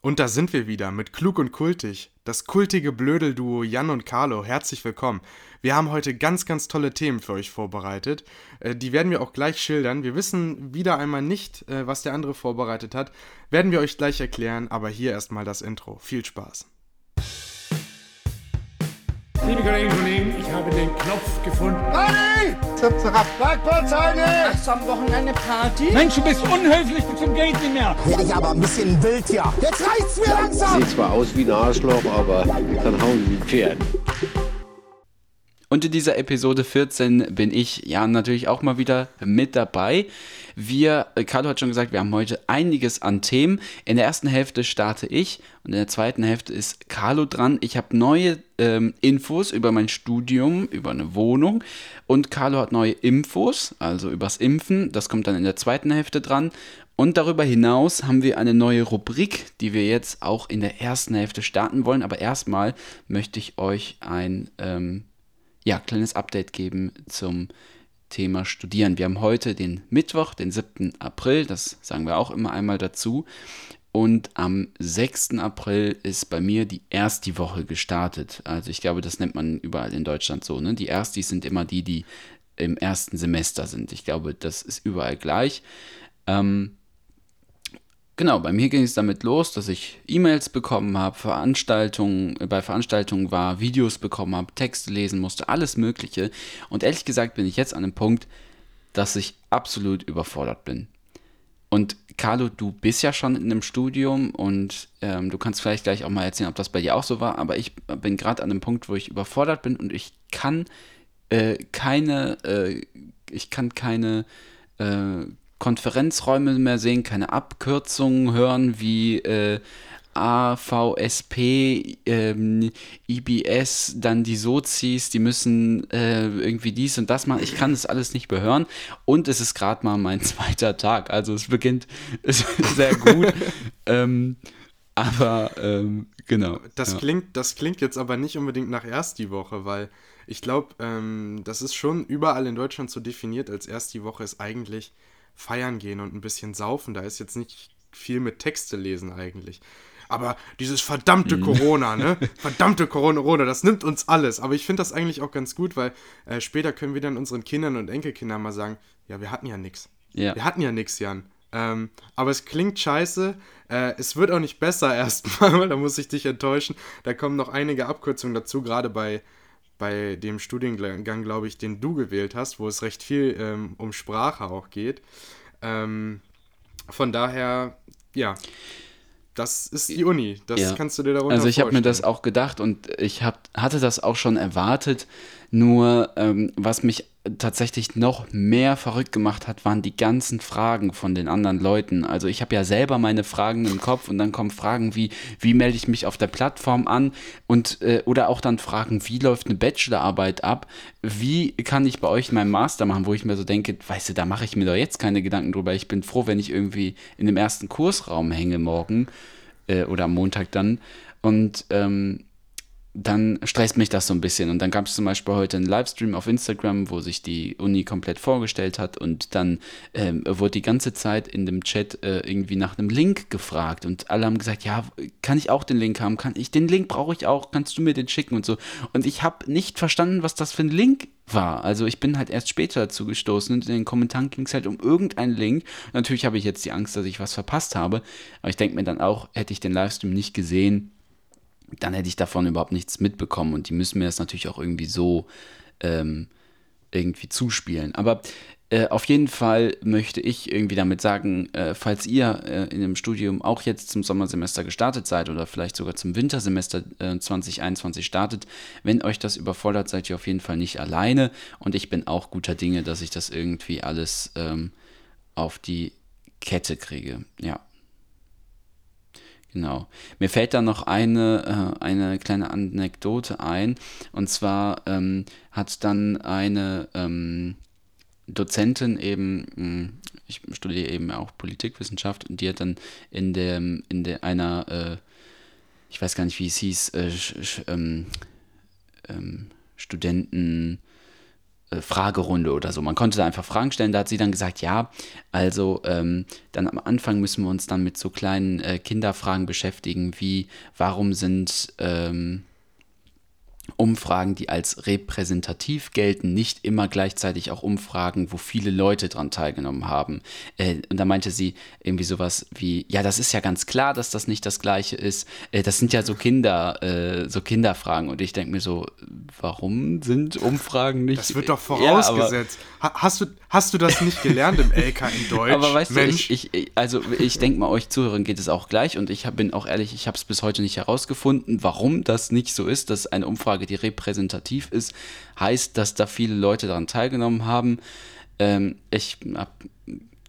Und da sind wir wieder mit Klug und Kultig, das kultige Blödelduo Jan und Carlo. Herzlich willkommen. Wir haben heute ganz, ganz tolle Themen für euch vorbereitet. Äh, die werden wir auch gleich schildern. Wir wissen wieder einmal nicht, äh, was der andere vorbereitet hat. Werden wir euch gleich erklären, aber hier erstmal das Intro. Viel Spaß. Liebe Kolleginnen und Kollegen, ich habe den Knopf gefunden. Party! Zap, zap, Bergbauzeit! Hast du am Wochenende Party? Mensch, du bist unhöflich bis zum geht nicht mehr. Werde ich aber ein bisschen wild hier. Jetzt reicht's mir langsam! Sieht zwar aus wie ein Arschloch, aber kann hauen wie ein Pferd. Und in dieser Episode 14 bin ich ja natürlich auch mal wieder mit dabei. Wir, äh, Carlo hat schon gesagt, wir haben heute einiges an Themen. In der ersten Hälfte starte ich und in der zweiten Hälfte ist Carlo dran. Ich habe neue ähm, Infos über mein Studium, über eine Wohnung und Carlo hat neue Infos, also übers Impfen. Das kommt dann in der zweiten Hälfte dran. Und darüber hinaus haben wir eine neue Rubrik, die wir jetzt auch in der ersten Hälfte starten wollen. Aber erstmal möchte ich euch ein ähm, ja, kleines Update geben zum Thema Studieren. Wir haben heute den Mittwoch, den 7. April, das sagen wir auch immer einmal dazu. Und am 6. April ist bei mir die erste Woche gestartet. Also ich glaube, das nennt man überall in Deutschland so. Ne? Die Erstis sind immer die, die im ersten Semester sind. Ich glaube, das ist überall gleich. Ähm, Genau, bei mir ging es damit los, dass ich E-Mails bekommen habe, Veranstaltungen, äh, bei Veranstaltungen war, Videos bekommen habe, Texte lesen musste, alles Mögliche. Und ehrlich gesagt bin ich jetzt an dem Punkt, dass ich absolut überfordert bin. Und Carlo, du bist ja schon in einem Studium und ähm, du kannst vielleicht gleich auch mal erzählen, ob das bei dir auch so war, aber ich bin gerade an dem Punkt, wo ich überfordert bin und ich kann äh, keine, äh, ich kann keine äh, Konferenzräume mehr sehen, keine Abkürzungen hören wie äh, AVSP, ähm, IBS, dann die Sozis, die müssen äh, irgendwie dies und das machen. Ich kann das alles nicht mehr hören. Und es ist gerade mal mein zweiter Tag. Also es beginnt sehr gut. ähm, aber ähm, genau. Das, ja. klingt, das klingt jetzt aber nicht unbedingt nach erst die Woche, weil ich glaube, ähm, das ist schon überall in Deutschland so definiert, als erst die Woche ist eigentlich feiern gehen und ein bisschen saufen. Da ist jetzt nicht viel mit Texte lesen eigentlich. Aber dieses verdammte Mhm. Corona, ne? Verdammte Corona, das nimmt uns alles. Aber ich finde das eigentlich auch ganz gut, weil äh, später können wir dann unseren Kindern und Enkelkindern mal sagen, ja, wir hatten ja nichts. Ja. Wir hatten ja nichts, Jan. Ähm, aber es klingt scheiße. Äh, es wird auch nicht besser erstmal, da muss ich dich enttäuschen. Da kommen noch einige Abkürzungen dazu, gerade bei, bei dem Studiengang, glaube ich, den du gewählt hast, wo es recht viel ähm, um Sprache auch geht. Ähm, von daher, ja, das ist die Uni. Das Ja. kannst du dir darunter Also ich habe mir das auch gedacht und ich hab, hatte das auch schon erwartet. Nur ähm, was mich tatsächlich noch mehr verrückt gemacht hat, waren die ganzen Fragen von den anderen Leuten. Also ich habe ja selber meine Fragen im Kopf und dann kommen Fragen wie, wie melde ich mich auf der Plattform an und äh, oder auch dann Fragen, wie läuft eine Bachelorarbeit ab, wie kann ich bei euch meinen Master machen, wo ich mir so denke, weißt du, da mache ich mir doch jetzt keine Gedanken drüber. Ich bin froh, wenn ich irgendwie in dem ersten Kursraum hänge morgen äh, oder am Montag dann. Und ähm, dann stresst mich das so ein bisschen. Und dann gab es zum Beispiel heute einen Livestream auf Instagram, wo sich die Uni komplett vorgestellt hat und dann ähm, wurde die ganze Zeit in dem Chat äh, irgendwie nach einem Link gefragt und alle haben gesagt, ja, kann ich auch den Link haben? Kann ich den Link brauche ich auch? Kannst du mir den schicken und so? Und ich habe nicht verstanden, was das für ein Link war. Also ich bin halt erst später dazu gestoßen und in den Kommentaren ging es halt um irgendeinen Link. Natürlich habe ich jetzt die Angst, dass ich was verpasst habe, aber ich denke mir dann auch, hätte ich den Livestream nicht gesehen, dann hätte ich davon überhaupt nichts mitbekommen und die müssen mir das natürlich auch irgendwie so ähm, irgendwie zuspielen. Aber äh, auf jeden Fall möchte ich irgendwie damit sagen, äh, falls ihr äh, in dem Studium auch jetzt zum Sommersemester gestartet seid oder vielleicht sogar zum Wintersemester äh, 2021 startet, wenn euch das überfordert, seid ihr auf jeden Fall nicht alleine und ich bin auch guter Dinge, dass ich das irgendwie alles ähm, auf die Kette kriege. Ja. Genau. Mir fällt da noch eine, äh, eine kleine Anekdote ein. Und zwar ähm, hat dann eine ähm, Dozentin eben, mh, ich studiere eben auch Politikwissenschaft, und die hat dann in dem, in der einer, äh, ich weiß gar nicht, wie es hieß, äh, sch, ähm, ähm, Studenten Fragerunde oder so. Man konnte da einfach Fragen stellen. Da hat sie dann gesagt, ja, also ähm, dann am Anfang müssen wir uns dann mit so kleinen äh, Kinderfragen beschäftigen, wie warum sind ähm, Umfragen, die als repräsentativ gelten, nicht immer gleichzeitig auch Umfragen, wo viele Leute dran teilgenommen haben. Äh, und da meinte sie irgendwie sowas wie, ja, das ist ja ganz klar, dass das nicht das Gleiche ist. Äh, das sind ja so Kinder, äh, so Kinderfragen. Und ich denke mir so, warum sind Umfragen nicht? Das wird doch vorausgesetzt. Ja, ha hast, du, hast du das nicht gelernt im LK in Deutsch? Aber weißt Mensch. du, ich, ich, also ich denke mal, euch Zuhörern geht es auch gleich. Und ich hab, bin auch ehrlich, ich habe es bis heute nicht herausgefunden, warum das nicht so ist, dass eine Umfrage die repräsentativ ist, heißt, dass da viele Leute daran teilgenommen haben. Ähm, ich habe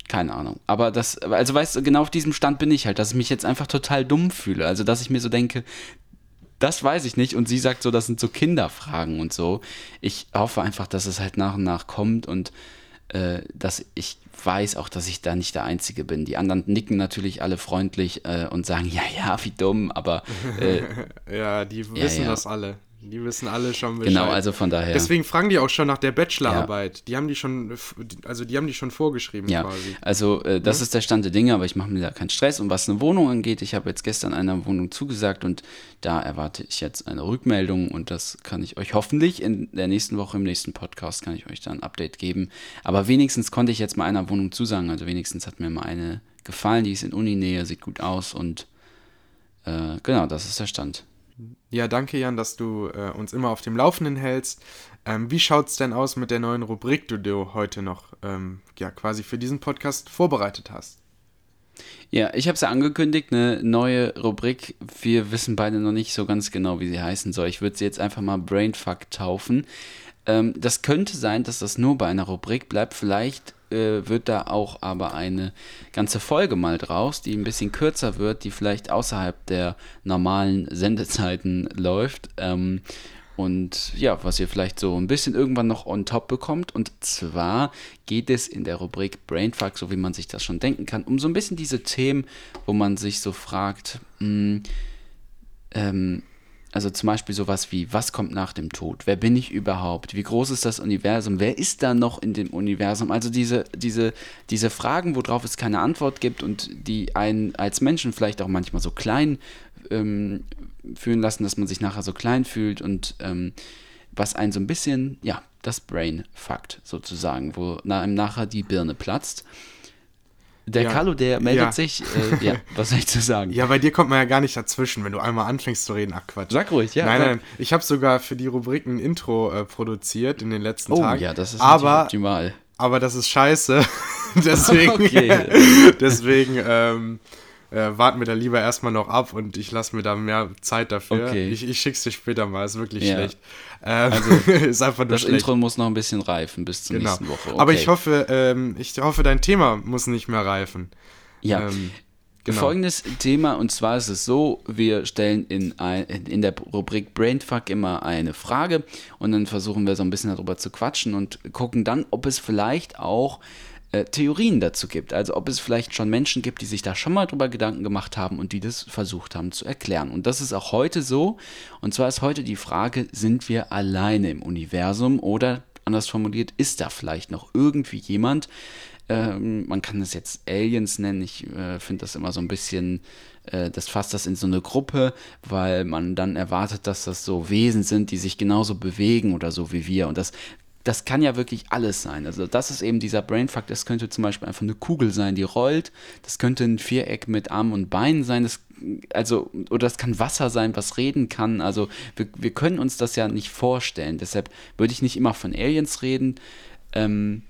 keine Ahnung. Aber das, also weißt du, genau auf diesem Stand bin ich halt, dass ich mich jetzt einfach total dumm fühle. Also, dass ich mir so denke, das weiß ich nicht. Und sie sagt so, das sind so Kinderfragen und so. Ich hoffe einfach, dass es halt nach und nach kommt und äh, dass ich weiß auch, dass ich da nicht der Einzige bin. Die anderen nicken natürlich alle freundlich äh, und sagen, ja, ja, wie dumm, aber. Äh, ja, die wissen ja, ja. das alle. Die wissen alle schon Bescheid. Genau, also von daher. Deswegen fragen die auch schon nach der Bachelorarbeit. Ja. Die haben die schon, also die haben die schon vorgeschrieben ja. quasi. Also äh, das ja. ist der Stand der Dinge, aber ich mache mir da keinen Stress. Und was eine Wohnung angeht, ich habe jetzt gestern einer Wohnung zugesagt und da erwarte ich jetzt eine Rückmeldung und das kann ich euch hoffentlich in der nächsten Woche im nächsten Podcast kann ich euch dann ein Update geben. Aber wenigstens konnte ich jetzt mal einer Wohnung zusagen. Also wenigstens hat mir mal eine gefallen, die ist in Uninähe, sieht gut aus und äh, genau, das ist der Stand. Ja, danke Jan, dass du äh, uns immer auf dem Laufenden hältst. Ähm, wie es denn aus mit der neuen Rubrik, die du heute noch ähm, ja, quasi für diesen Podcast vorbereitet hast? Ja, ich habe es ja angekündigt, eine neue Rubrik. Wir wissen beide noch nicht so ganz genau, wie sie heißen soll. Ich würde sie jetzt einfach mal Brainfuck taufen. Ähm, das könnte sein, dass das nur bei einer Rubrik bleibt. Vielleicht äh, wird da auch aber eine ganze Folge mal draus, die ein bisschen kürzer wird, die vielleicht außerhalb der normalen Sendezeiten läuft. Ähm, und ja, was ihr vielleicht so ein bisschen irgendwann noch on top bekommt. Und zwar geht es in der Rubrik Brainfuck, so wie man sich das schon denken kann, um so ein bisschen diese Themen, wo man sich so fragt, mh, hm, ähm, also zum Beispiel sowas wie, was kommt nach dem Tod? Wer bin ich überhaupt? Wie groß ist das Universum? Wer ist da noch in dem Universum? Also diese, diese, diese Fragen, worauf es keine Antwort gibt und die einen als Menschen vielleicht auch manchmal so klein ähm, fühlen lassen, dass man sich nachher so klein fühlt und ähm, was einen so ein bisschen, ja, das Brain fuckt sozusagen, wo einem nachher die Birne platzt. Der ja. Carlo, der meldet ja. sich. Äh, ja, was soll ich zu sagen? Ja, bei dir kommt man ja gar nicht dazwischen, wenn du einmal anfängst zu reden. Ach Quatsch. Sag ruhig, ja. Nein, nein. Ich habe sogar für die Rubrik ein Intro äh, produziert in den letzten oh, Tagen. ja, das ist aber, optimal. Aber das ist scheiße. deswegen, deswegen ähm, äh, warten wir da lieber erstmal noch ab und ich lasse mir da mehr Zeit dafür. Okay. Ich, ich schick's dir später mal, ist wirklich ja. schlecht. Ähm, also, ist einfach nur das schlecht. Intro muss noch ein bisschen reifen bis zur genau. nächsten Woche. Okay. Aber ich hoffe, ähm, ich hoffe, dein Thema muss nicht mehr reifen. Ja. Ähm, genau. Folgendes Thema, und zwar ist es so, wir stellen in, ein, in der Rubrik Brainfuck immer eine Frage und dann versuchen wir so ein bisschen darüber zu quatschen und gucken dann, ob es vielleicht auch äh, Theorien dazu gibt. Also ob es vielleicht schon Menschen gibt, die sich da schon mal drüber Gedanken gemacht haben und die das versucht haben zu erklären. Und das ist auch heute so. Und zwar ist heute die Frage, sind wir alleine im Universum oder anders formuliert, ist da vielleicht noch irgendwie jemand, ähm, man kann es jetzt Aliens nennen. Ich äh, finde das immer so ein bisschen, äh, das fasst das in so eine Gruppe, weil man dann erwartet, dass das so Wesen sind, die sich genauso bewegen oder so wie wir. Und das das kann ja wirklich alles sein. Also das ist eben dieser Brainfuck. Das könnte zum Beispiel einfach eine Kugel sein, die rollt. Das könnte ein Viereck mit Armen und Beinen sein. Das, also, oder das kann Wasser sein, was reden kann. Also wir, wir können uns das ja nicht vorstellen. Deshalb würde ich nicht immer von Aliens reden. Ähm,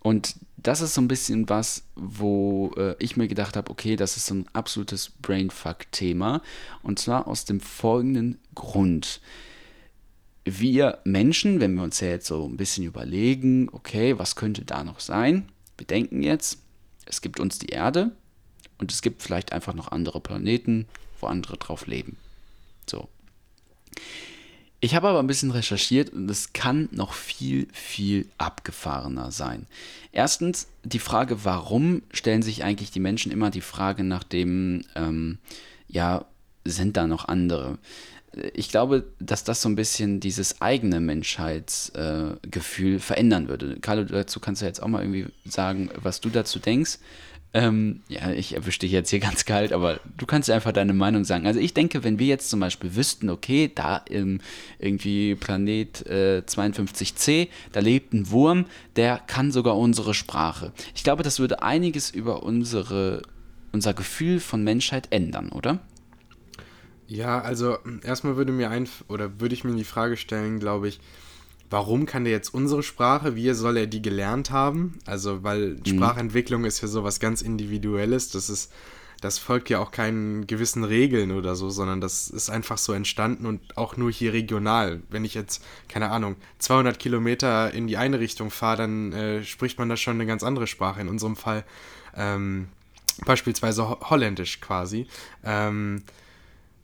und das ist so ein bisschen was, wo äh, ich mir gedacht habe, okay, das ist so ein absolutes Brainfuck-Thema. Und zwar aus dem folgenden Grund. Wir Menschen, wenn wir uns ja jetzt so ein bisschen überlegen, okay, was könnte da noch sein? Wir denken jetzt, es gibt uns die Erde und es gibt vielleicht einfach noch andere Planeten, wo andere drauf leben. So. Ich habe aber ein bisschen recherchiert und es kann noch viel, viel abgefahrener sein. Erstens die Frage, warum stellen sich eigentlich die Menschen immer die Frage nach dem, ähm, ja, sind da noch andere? Ich glaube, dass das so ein bisschen dieses eigene Menschheitsgefühl äh, verändern würde. Carlo, dazu kannst du jetzt auch mal irgendwie sagen, was du dazu denkst. Ähm, ja, ich erwische dich jetzt hier ganz kalt, aber du kannst einfach deine Meinung sagen. Also ich denke, wenn wir jetzt zum Beispiel wüssten, okay, da im irgendwie Planet äh, 52c, da lebt ein Wurm, der kann sogar unsere Sprache. Ich glaube, das würde einiges über unsere, unser Gefühl von Menschheit ändern, oder? Ja, also erstmal würde mir ein oder würde ich mir die Frage stellen, glaube ich, warum kann der jetzt unsere Sprache, wie soll er die gelernt haben? Also, weil mhm. Sprachentwicklung ist ja sowas ganz Individuelles, das ist, das folgt ja auch keinen gewissen Regeln oder so, sondern das ist einfach so entstanden und auch nur hier regional. Wenn ich jetzt, keine Ahnung, 200 Kilometer in die eine Richtung fahre, dann äh, spricht man da schon eine ganz andere Sprache. In unserem Fall ähm, beispielsweise Holländisch quasi. Ähm,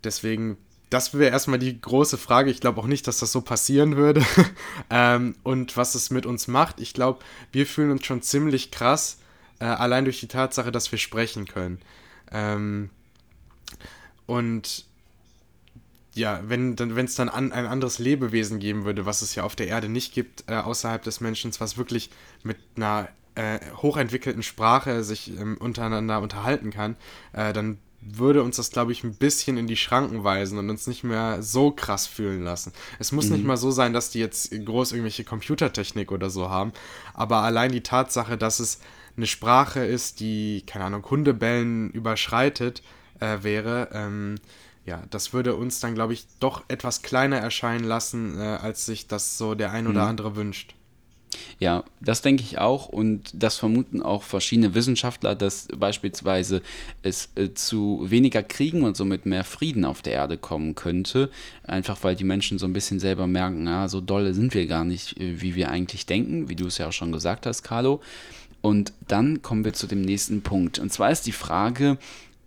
deswegen das wäre erstmal die große Frage. Ich glaube auch nicht, dass das so passieren würde. ähm, und was es mit uns macht, ich glaube, wir fühlen uns schon ziemlich krass, äh, allein durch die Tatsache, dass wir sprechen können. Ähm, und ja, wenn es dann an, ein anderes Lebewesen geben würde, was es ja auf der Erde nicht gibt, äh, außerhalb des Menschen, was wirklich mit einer äh, hochentwickelten Sprache sich ähm, untereinander unterhalten kann, äh, dann würde uns das, glaube ich, ein bisschen in die Schranken weisen und uns nicht mehr so krass fühlen lassen. Es muss mhm. nicht mal so sein, dass die jetzt groß irgendwelche Computertechnik oder so haben, aber allein die Tatsache, dass es eine Sprache ist, die, keine Ahnung, Hundebellen überschreitet, äh, wäre, ähm, ja, das würde uns dann, glaube ich, doch etwas kleiner erscheinen lassen, äh, als sich das so der ein oder mhm. andere wünscht. Ja, das denke ich auch und das vermuten auch verschiedene Wissenschaftler, dass beispielsweise es äh, zu weniger Kriegen und somit mehr Frieden auf der Erde kommen könnte, einfach weil die Menschen so ein bisschen selber merken, ja, so dolle sind wir gar nicht, äh, wie wir eigentlich denken, wie du es ja auch schon gesagt hast, Carlo. Und dann kommen wir zu dem nächsten Punkt. Und zwar ist die Frage,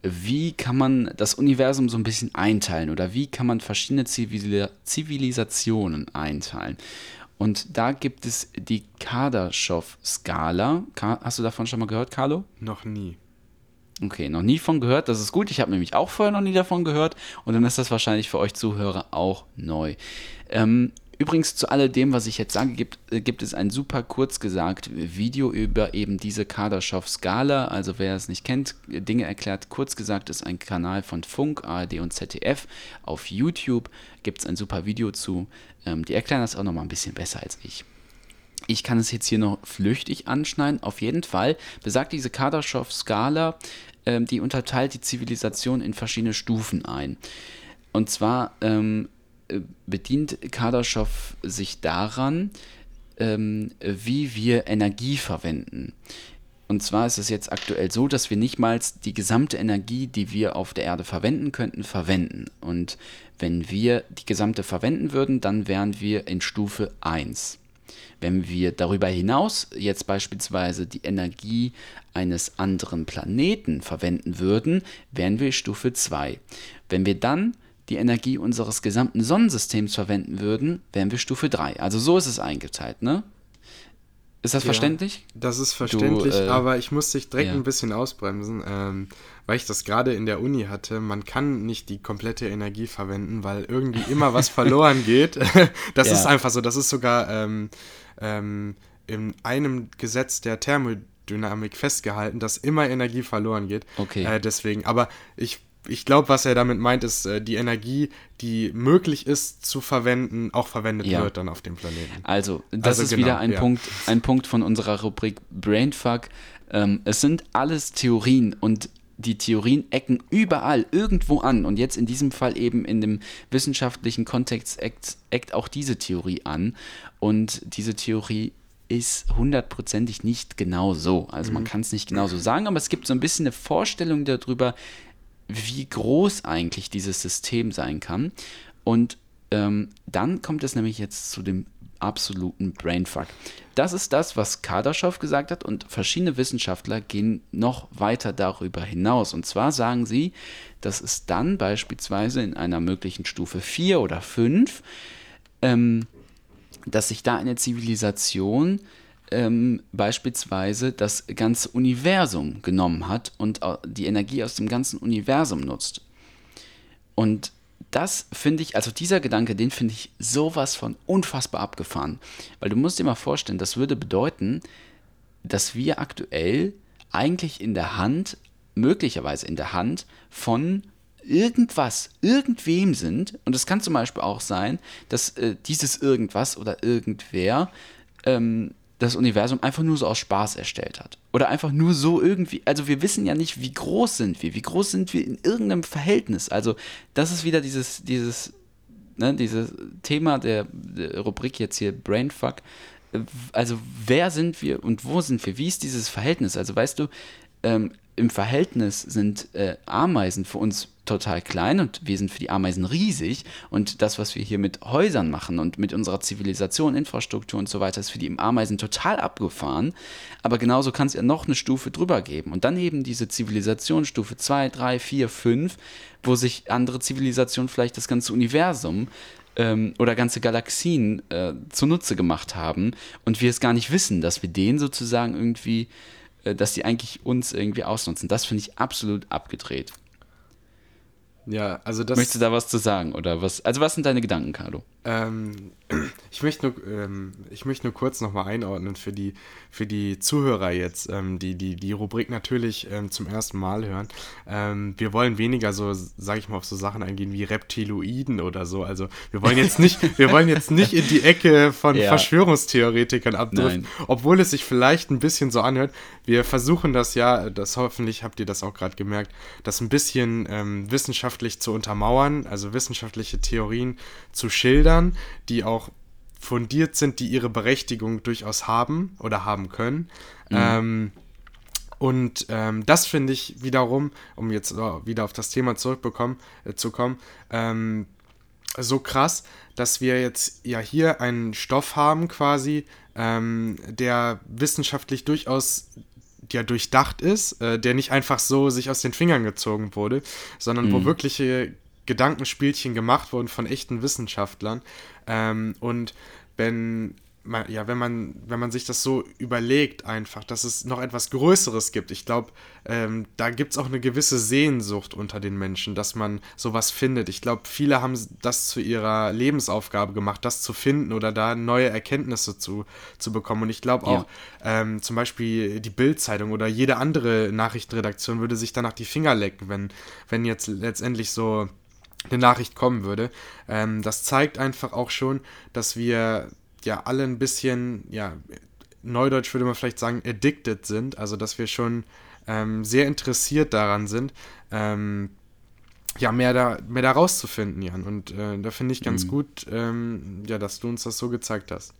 wie kann man das Universum so ein bisschen einteilen oder wie kann man verschiedene Zivilisationen einteilen? Und da gibt es die Kardaschow-Skala. Hast du davon schon mal gehört, Carlo? Noch nie. Okay, noch nie von gehört. Das ist gut. Ich habe nämlich auch vorher noch nie davon gehört. Und dann ist das wahrscheinlich für euch Zuhörer auch neu. Ähm, Übrigens zu alledem, was ich jetzt sage, gibt, äh, gibt es ein super kurz gesagt Video über eben diese Kardaschow-Skala. Also wer es nicht kennt, Dinge erklärt, kurz gesagt ist ein Kanal von Funk, ARD und ZDF. Auf YouTube gibt es ein super Video zu. Ähm, die erklären das auch nochmal ein bisschen besser als ich. Ich kann es jetzt hier noch flüchtig anschneiden. Auf jeden Fall besagt diese Kardaschow-Skala, ähm, die unterteilt die Zivilisation in verschiedene Stufen ein. Und zwar ähm, bedient Kardaschow sich daran, ähm, wie wir Energie verwenden. Und zwar ist es jetzt aktuell so, dass wir nicht mal die gesamte Energie, die wir auf der Erde verwenden könnten, verwenden. Und wenn wir die gesamte verwenden würden, dann wären wir in Stufe 1. Wenn wir darüber hinaus jetzt beispielsweise die Energie eines anderen Planeten verwenden würden, wären wir Stufe 2. Wenn wir dann die Energie unseres gesamten Sonnensystems verwenden würden, wären wir Stufe 3. Also so ist es eingeteilt, ne? Ist das ja, verständlich? Das ist verständlich, du, äh, aber ich muss dich direkt ja. ein bisschen ausbremsen, ähm, weil ich das gerade in der Uni hatte. Man kann nicht die komplette Energie verwenden, weil irgendwie immer was verloren geht. das ja. ist einfach so. Das ist sogar ähm, ähm, in einem Gesetz der Thermodynamik festgehalten, dass immer Energie verloren geht. Okay. Äh, deswegen, aber ich ich glaube, was er damit meint, ist, äh, die Energie, die möglich ist zu verwenden, auch verwendet ja. wird dann auf dem Planeten. Also, das also ist genau, wieder ein, ja. Punkt, ein Punkt von unserer Rubrik Brainfuck. Ähm, es sind alles Theorien und die Theorien ecken überall irgendwo an. Und jetzt in diesem Fall eben in dem wissenschaftlichen Kontext eckt, eckt auch diese Theorie an. Und diese Theorie ist hundertprozentig nicht genau so. Also man mhm. kann es nicht genau so sagen, aber es gibt so ein bisschen eine Vorstellung darüber, wie groß eigentlich dieses System sein kann. Und ähm, dann kommt es nämlich jetzt zu dem absoluten Brainfuck. Das ist das, was Kardaschow gesagt hat und verschiedene Wissenschaftler gehen noch weiter darüber hinaus. Und zwar sagen sie, dass es dann beispielsweise in einer möglichen Stufe 4 oder 5, ähm, dass sich da eine Zivilisation ähm, beispielsweise das ganze Universum genommen hat und die Energie aus dem ganzen Universum nutzt. Und das finde ich, also dieser Gedanke, den finde ich sowas von unfassbar abgefahren. Weil du musst dir mal vorstellen, das würde bedeuten, dass wir aktuell eigentlich in der Hand, möglicherweise in der Hand von irgendwas, irgendwem sind. Und es kann zum Beispiel auch sein, dass äh, dieses irgendwas oder irgendwer ähm, das Universum einfach nur so aus Spaß erstellt hat. Oder einfach nur so irgendwie, also wir wissen ja nicht, wie groß sind wir, wie groß sind wir in irgendeinem Verhältnis. Also das ist wieder dieses, dieses, ne, dieses Thema der, der Rubrik jetzt hier Brainfuck. Also wer sind wir und wo sind wir? Wie ist dieses Verhältnis? Also weißt du, ähm, im Verhältnis sind äh, Ameisen für uns total klein und wir sind für die Ameisen riesig. Und das, was wir hier mit Häusern machen und mit unserer Zivilisation, Infrastruktur und so weiter, ist für die Ameisen total abgefahren. Aber genauso kann es ja noch eine Stufe drüber geben. Und dann eben diese Zivilisation Stufe 2, 3, 4, 5, wo sich andere Zivilisationen vielleicht das ganze Universum ähm, oder ganze Galaxien äh, zunutze gemacht haben. Und wir es gar nicht wissen, dass wir denen sozusagen irgendwie dass die eigentlich uns irgendwie ausnutzen. Das finde ich absolut abgedreht. Ja, also das. Möchtest du da was zu sagen? Oder was? Also, was sind deine Gedanken, Carlo? Ähm, ich, möchte nur, ähm, ich möchte nur kurz nochmal einordnen für die, für die Zuhörer jetzt, ähm, die, die die Rubrik natürlich ähm, zum ersten Mal hören. Ähm, wir wollen weniger so, sage ich mal, auf so Sachen eingehen wie Reptiloiden oder so. Also wir wollen jetzt nicht, wir wollen jetzt nicht in die Ecke von ja. Verschwörungstheoretikern abdriften, Nein. obwohl es sich vielleicht ein bisschen so anhört. Wir versuchen das ja, das hoffentlich habt ihr das auch gerade gemerkt, das ein bisschen ähm, wissenschaftlich zu untermauern, also wissenschaftliche Theorien zu schildern Bildern, die auch fundiert sind, die ihre Berechtigung durchaus haben oder haben können. Mhm. Ähm, und ähm, das finde ich wiederum, um jetzt wieder auf das Thema zurückbekommen, äh, zu kommen, ähm, so krass, dass wir jetzt ja hier einen Stoff haben quasi, ähm, der wissenschaftlich durchaus ja durchdacht ist, äh, der nicht einfach so sich aus den Fingern gezogen wurde, sondern mhm. wo wirkliche Gedankenspielchen gemacht wurden von echten Wissenschaftlern. Ähm, und wenn man, ja, wenn man, wenn man sich das so überlegt, einfach, dass es noch etwas Größeres gibt, ich glaube, ähm, da gibt es auch eine gewisse Sehnsucht unter den Menschen, dass man sowas findet. Ich glaube, viele haben das zu ihrer Lebensaufgabe gemacht, das zu finden oder da neue Erkenntnisse zu, zu bekommen. Und ich glaube auch, ja. ähm, zum Beispiel die Bildzeitung oder jede andere Nachrichtenredaktion würde sich danach die Finger lecken, wenn, wenn jetzt letztendlich so eine Nachricht kommen würde. Ähm, das zeigt einfach auch schon, dass wir ja alle ein bisschen, ja, neudeutsch würde man vielleicht sagen, addicted sind, also dass wir schon ähm, sehr interessiert daran sind, ähm, ja, mehr da, mehr da rauszufinden, Jan. Und äh, da finde ich ganz mhm. gut, ähm, ja, dass du uns das so gezeigt hast.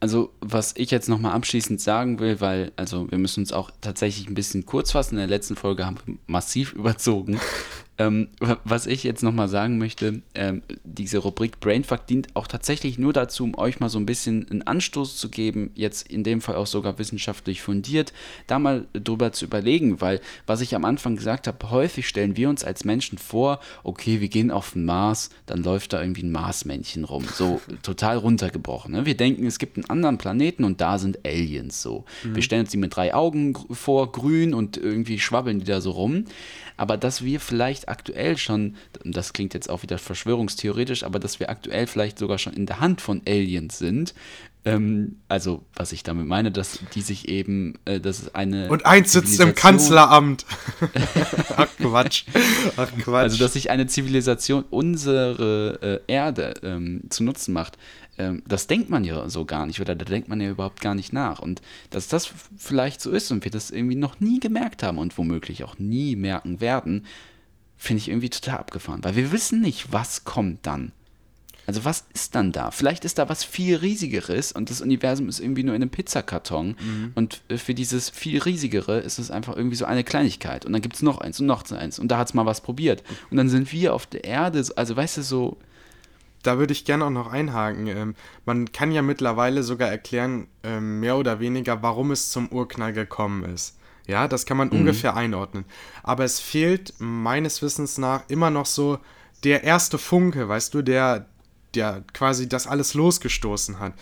Also, was ich jetzt nochmal abschließend sagen will, weil, also, wir müssen uns auch tatsächlich ein bisschen kurz fassen. In der letzten Folge haben wir massiv überzogen. Ähm, was ich jetzt nochmal sagen möchte, ähm, diese Rubrik Brainfuck dient auch tatsächlich nur dazu, um euch mal so ein bisschen einen Anstoß zu geben, jetzt in dem Fall auch sogar wissenschaftlich fundiert, da mal drüber zu überlegen, weil, was ich am Anfang gesagt habe, häufig stellen wir uns als Menschen vor, okay, wir gehen auf den Mars, dann läuft da irgendwie ein Marsmännchen rum, so total runtergebrochen. Ne? Wir denken, es gibt einen anderen Planeten und da sind Aliens so. Mhm. Wir stellen uns die mit drei Augen vor, grün und irgendwie schwabbeln die da so rum aber dass wir vielleicht aktuell schon, das klingt jetzt auch wieder verschwörungstheoretisch, aber dass wir aktuell vielleicht sogar schon in der Hand von Aliens sind, ähm, also, was ich damit meine, dass die sich eben, äh, das ist eine. Und eins sitzt im Kanzleramt. Ach Quatsch. Ach Quatsch. Also, dass sich eine Zivilisation unsere äh, Erde ähm, zu Nutzen macht, ähm, das denkt man ja so gar nicht oder da denkt man ja überhaupt gar nicht nach. Und dass das vielleicht so ist und wir das irgendwie noch nie gemerkt haben und womöglich auch nie merken werden, finde ich irgendwie total abgefahren, weil wir wissen nicht, was kommt dann. Also was ist dann da? Vielleicht ist da was viel riesigeres und das Universum ist irgendwie nur in einem Pizzakarton mhm. und äh, für dieses viel riesigere ist es einfach irgendwie so eine Kleinigkeit und dann gibt es noch eins und noch eins und da hat es mal was probiert und dann sind wir auf der Erde, also weißt du, so da würde ich gerne auch noch einhaken. Ähm, man kann ja mittlerweile sogar erklären, ähm, mehr oder weniger, warum es zum Urknall gekommen ist. Ja, das kann man mhm. ungefähr einordnen. Aber es fehlt meines Wissens nach immer noch so der erste Funke, weißt du, der, der quasi das alles losgestoßen hat.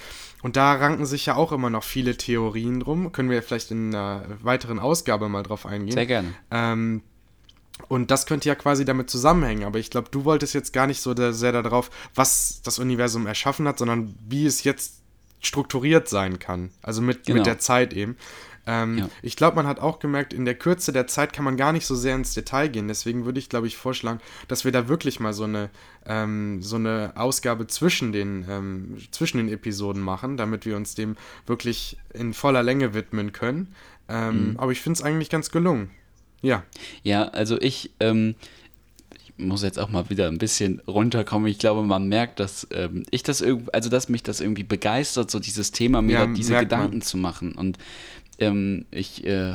Und da ranken sich ja auch immer noch viele Theorien drum. Können wir vielleicht in einer weiteren Ausgabe mal drauf eingehen. Sehr gerne. Ähm, Und das könnte ja quasi damit zusammenhängen. Aber ich glaube, du wolltest jetzt gar nicht so sehr darauf, was das Universum erschaffen hat, sondern wie es jetzt strukturiert sein kann. Also mit, Genau. mit der Zeit eben. Ähm, Ja. Ich glaube, man hat auch gemerkt, in der Kürze der Zeit kann man gar nicht so sehr ins Detail gehen. Deswegen würde ich, glaube ich, vorschlagen, dass wir da wirklich mal so eine, ähm, so eine Ausgabe zwischen den, ähm, zwischen den Episoden machen, damit wir uns dem wirklich in voller Länge widmen können. Ähm, Mhm. Aber ich finde es eigentlich ganz gelungen. Ja. Ja, also ich, ähm, ich muss jetzt auch mal wieder ein bisschen runterkommen. Ich glaube, man merkt, dass ähm, ich das irgendwie, also dass mich das irgendwie begeistert, so dieses Thema, mir Ja, diese merkt man. Gedanken zu machen. Und ähm, ich äh,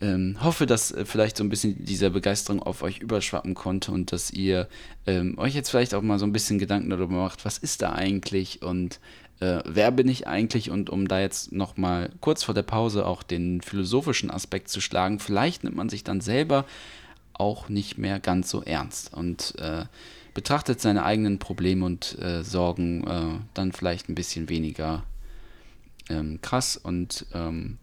ähm, hoffe, dass äh, vielleicht so ein bisschen diese Begeisterung auf euch überschwappen konnte und dass ihr ähm, euch jetzt vielleicht auch mal so ein bisschen Gedanken darüber macht, was ist da eigentlich und äh, wer bin ich eigentlich? Und um da jetzt nochmal kurz vor der Pause auch den philosophischen Aspekt zu schlagen, vielleicht nimmt man sich dann selber auch nicht mehr ganz so ernst und äh, betrachtet seine eigenen Probleme und äh, Sorgen äh, dann vielleicht ein bisschen weniger ähm, krass und ähm,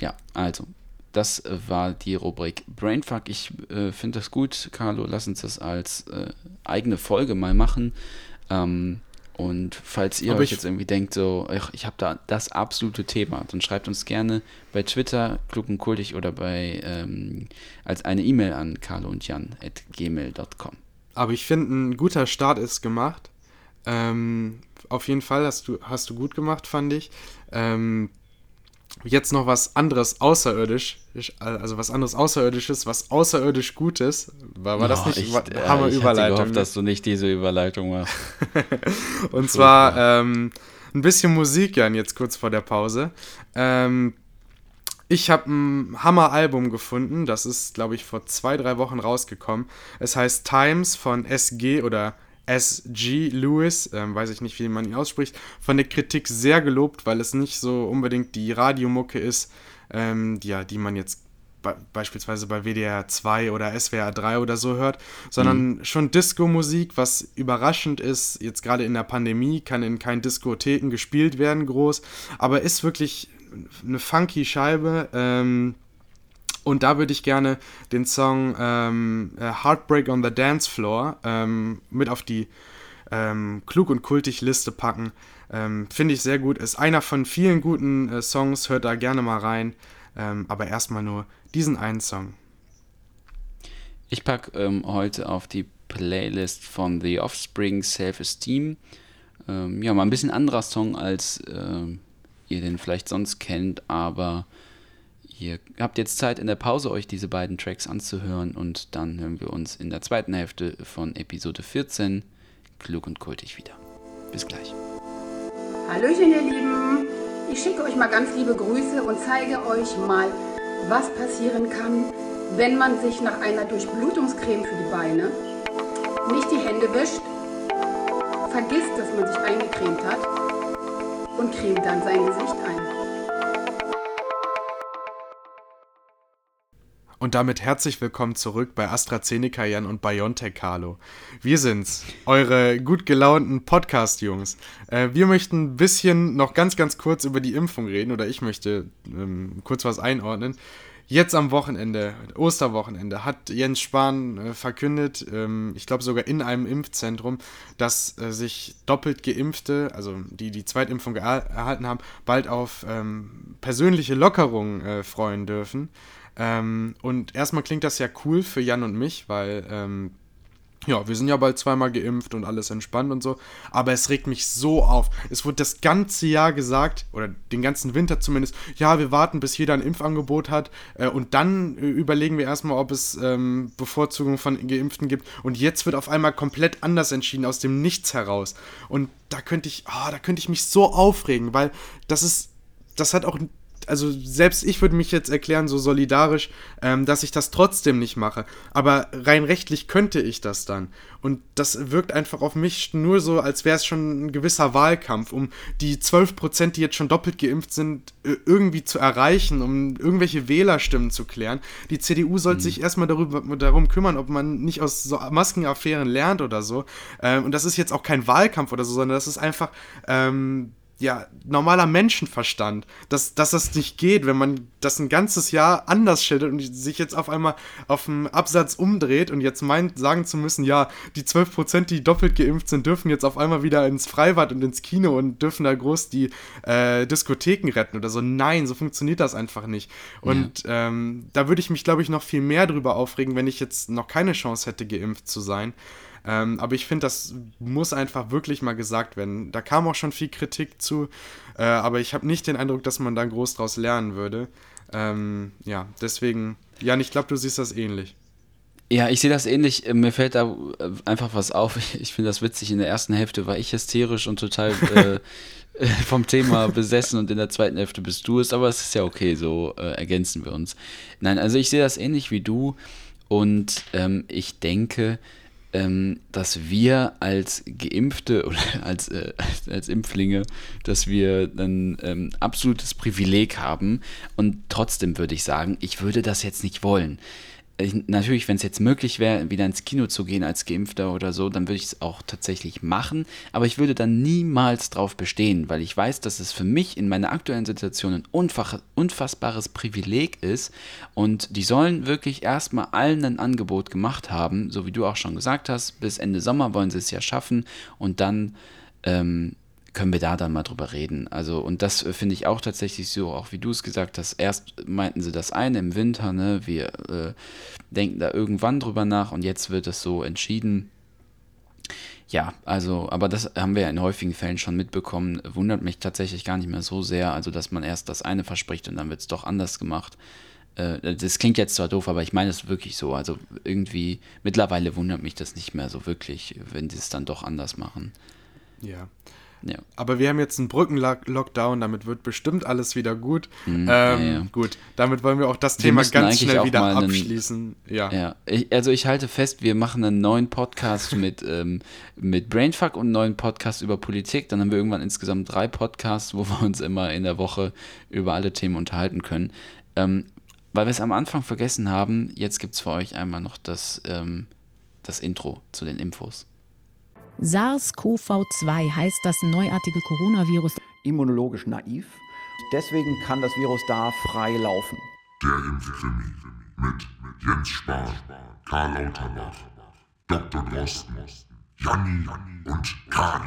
ja, also das war die Rubrik Brainfuck. Ich äh, finde das gut, Carlo. Lass uns das als äh, eigene Folge mal machen. Ähm, und falls ihr euch jetzt irgendwie denkt, so, ach, ich habe da das absolute Thema, dann schreibt uns gerne bei Twitter, klug und kultig oder bei ähm, als eine E-Mail an carlo und jan at gmail.com. Aber ich finde, ein guter Start ist gemacht. Ähm, auf jeden Fall hast du, hast du gut gemacht, fand ich. Ähm, jetzt noch was anderes außerirdisch, also was anderes außerirdisches, was außerirdisch Gutes. War, war das Oh, nicht ich, war, äh, Hammer ich Überleitung? gehofft, ne? dass du nicht diese Überleitung machst. Und zwar ähm, ein bisschen Musik, Jan, jetzt kurz vor der Pause. Ähm, ich habe ein Hammer-Album gefunden. Das ist, glaube ich, vor zwei, drei Wochen rausgekommen. Es heißt Times von SG oder SG Lewis, ähm, weiß ich nicht, wie man ihn ausspricht, von der Kritik sehr gelobt, weil es nicht so unbedingt die Radiomucke ist, ähm, die, ja, die man jetzt be beispielsweise bei WDR 2 oder SWR 3 oder so hört, sondern schon Disco-Musik, was überraschend ist, jetzt gerade in der Pandemie, kann in keinen Diskotheken gespielt werden, groß, aber ist wirklich eine funky Scheibe. Ähm, und da würde ich gerne den Song ähm, äh, Heartbreak on the Dance Floor ähm, mit auf die ähm, klug und kultig Liste packen. Ähm, Finde ich sehr gut. Ist einer von vielen guten äh, Songs. Hört da gerne mal rein. Ähm, aber erstmal nur diesen einen Song. Ich packe ähm, heute auf die Playlist von The Offspring Self-Esteem. Ja, mal ein bisschen anderer Song, als ihr den vielleicht sonst kennt, aber ihr habt jetzt Zeit in der Pause, euch diese beiden Tracks anzuhören und dann hören wir uns in der zweiten Hälfte von Episode 14 klug und kultig wieder. Bis gleich. Hallöchen, ihr Lieben. Ich schicke euch mal ganz liebe Grüße und zeige euch mal, was passieren kann, wenn man sich nach einer Durchblutungscreme für die Beine nicht die Hände wischt, vergisst, dass man sich eingecremt hat und cremt dann sein Gesicht ein. Und damit herzlich willkommen zurück bei AstraZeneca Jan und BioNTech Carlo. Wir sind's, eure gut gelaunten Podcast-Jungs. Äh, wir möchten ein bisschen noch ganz, ganz kurz über die Impfung reden oder ich möchte ähm, kurz was einordnen. Jetzt am Wochenende, Osterwochenende, hat Jens Spahn äh, verkündet, ähm, ich glaube sogar in einem Impfzentrum, dass äh, sich doppelt Geimpfte, also die die Zweitimpfung erhalten haben, bald auf ähm, persönliche Lockerungen äh, freuen dürfen. Ähm, und erstmal klingt das ja cool für Jan und mich, weil ähm, ja, wir sind ja bald zweimal geimpft und alles entspannt und so. Aber es regt mich so auf. Es wurde das ganze Jahr gesagt, oder den ganzen Winter zumindest, ja, wir warten, bis jeder ein Impfangebot hat. Äh, und dann äh, überlegen wir erstmal, ob es ähm, Bevorzugung von Geimpften gibt. Und jetzt wird auf einmal komplett anders entschieden, aus dem Nichts heraus. Und da könnte ich, ah, da könnte ich mich so aufregen, weil das ist, das hat auch also selbst ich würde mich jetzt erklären, so solidarisch, ähm, dass ich das trotzdem nicht mache. Aber rein rechtlich könnte ich das dann. Und das wirkt einfach auf mich nur so, als wäre es schon ein gewisser Wahlkampf, um die 12%, die jetzt schon doppelt geimpft sind, äh, irgendwie zu erreichen, um irgendwelche Wählerstimmen zu klären. Die CDU sollte sich erstmal darüber, darum kümmern, ob man nicht aus so Maskenaffären lernt oder so. Ähm, und das ist jetzt auch kein Wahlkampf oder so, sondern das ist einfach. Ähm, ja, normaler Menschenverstand, dass, dass das nicht geht, wenn man das ein ganzes Jahr anders schildert und sich jetzt auf einmal auf dem Absatz umdreht und jetzt meint, sagen zu müssen, ja, die 12%, die doppelt geimpft sind, dürfen jetzt auf einmal wieder ins Freibad und ins Kino und dürfen da groß die äh, Diskotheken retten oder so. Nein, so funktioniert das einfach nicht. Und ja. ähm, da würde ich mich, glaube ich, noch viel mehr drüber aufregen, wenn ich jetzt noch keine Chance hätte, geimpft zu sein. Ähm, aber ich finde, das muss einfach wirklich mal gesagt werden. Da kam auch schon viel Kritik zu, äh, aber ich habe nicht den Eindruck, dass man da groß draus lernen würde. Ähm, ja, deswegen, Jan, ich glaube, du siehst das ähnlich. Ja, ich sehe das ähnlich. Äh, mir fällt da äh, einfach was auf. Ich finde das witzig. In der ersten Hälfte war ich hysterisch und total äh, vom Thema besessen und in der zweiten Hälfte bist du es. Aber es ist ja okay, so äh, ergänzen wir uns. Nein, also ich sehe das ähnlich wie du und ähm, ich denke, dass wir als Geimpfte oder als, äh, als, als, Impflinge, dass wir ein ähm, absolutes Privileg haben. Und trotzdem würde ich sagen, ich würde das jetzt nicht wollen ich, natürlich, wenn es jetzt möglich wäre, wieder ins Kino zu gehen als Geimpfter oder so, dann würde ich es auch tatsächlich machen. Aber ich würde dann niemals drauf bestehen, weil ich weiß, dass es für mich in meiner aktuellen Situation ein unfassbares Privileg ist. Und die sollen wirklich erstmal allen ein Angebot gemacht haben, so wie du auch schon gesagt hast. Bis Ende Sommer wollen sie es ja schaffen. Und dann ähm, können wir da dann mal drüber reden. Also, und das äh, finde ich auch tatsächlich so, auch wie du es gesagt hast. Erst meinten sie das eine im Winter, ne, wir äh, denken da irgendwann drüber nach und jetzt wird es so entschieden. Ja, also, aber das haben wir ja in häufigen Fällen schon mitbekommen. Wundert mich tatsächlich gar nicht mehr so sehr, also dass man erst das eine verspricht und dann wird es doch anders gemacht. Äh, das klingt jetzt zwar doof, aber ich meine es wirklich so. Also irgendwie, mittlerweile wundert mich das nicht mehr so wirklich, wenn sie es dann doch anders machen. Ja, ja. Aber wir haben jetzt einen Brückenlockdown, damit wird bestimmt alles wieder gut. Mhm, ähm, ja. Gut, damit wollen wir auch das wir Thema ganz schnell wieder abschließen. Einen, ja. ja. Ich, also ich halte fest, wir machen einen neuen Podcast mit, ähm, mit Brainfuck und einen neuen Podcast über Politik. Dann haben wir irgendwann insgesamt drei Podcasts, wo wir uns immer in der Woche über alle Themen unterhalten können. Ähm, weil wir es am Anfang vergessen haben, jetzt gibt es für euch einmal noch das, ähm, das Intro zu den Infos. SARS-CoV-2 heißt das neuartige Coronavirus. Immunologisch naiv. Deswegen kann das Virus da frei laufen. Der Impfkrimi mit Jens Spahn, Karl Lauterbach, Dr. Drosten, Janni und Kali.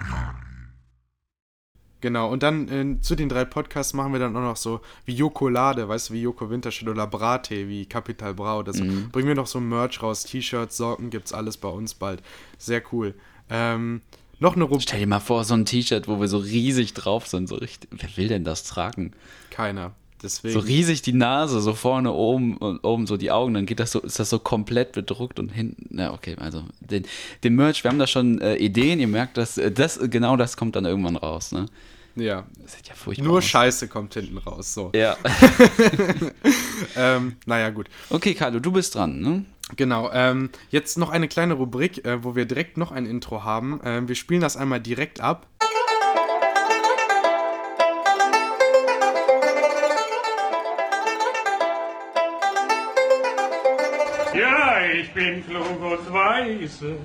Genau, und dann äh, zu den drei Podcasts machen wir dann auch noch so wie Jokolade, weißt du, wie Joko Winterschütt oder Brate, wie Capital Bra oder so. Mhm. Bringen wir noch so Merch raus, T-Shirts, Socken, gibt's alles bei uns bald. Sehr cool. Ähm, noch eine Rubrik. Stell dir mal vor, so ein T-Shirt, wo wir so riesig drauf sind. So richtig, wer will denn das tragen? Keiner. Deswegen. So riesig die Nase, so vorne oben und oben so die Augen, dann geht das so, ist das so komplett bedruckt und hinten. Na, okay, also den, den Merch, wir haben da schon äh, Ideen, ihr merkt, dass äh, das, genau das kommt dann irgendwann raus, ne? Ja. ja Nur aus. Scheiße kommt hinten raus, so. Ja. ähm, naja, gut. Okay, Carlo, du bist dran, ne? Genau, ähm, jetzt noch eine kleine Rubrik, äh, wo wir direkt noch ein Intro haben. Ähm, wir spielen das einmal direkt ab. Ja, ich bin klug und weise.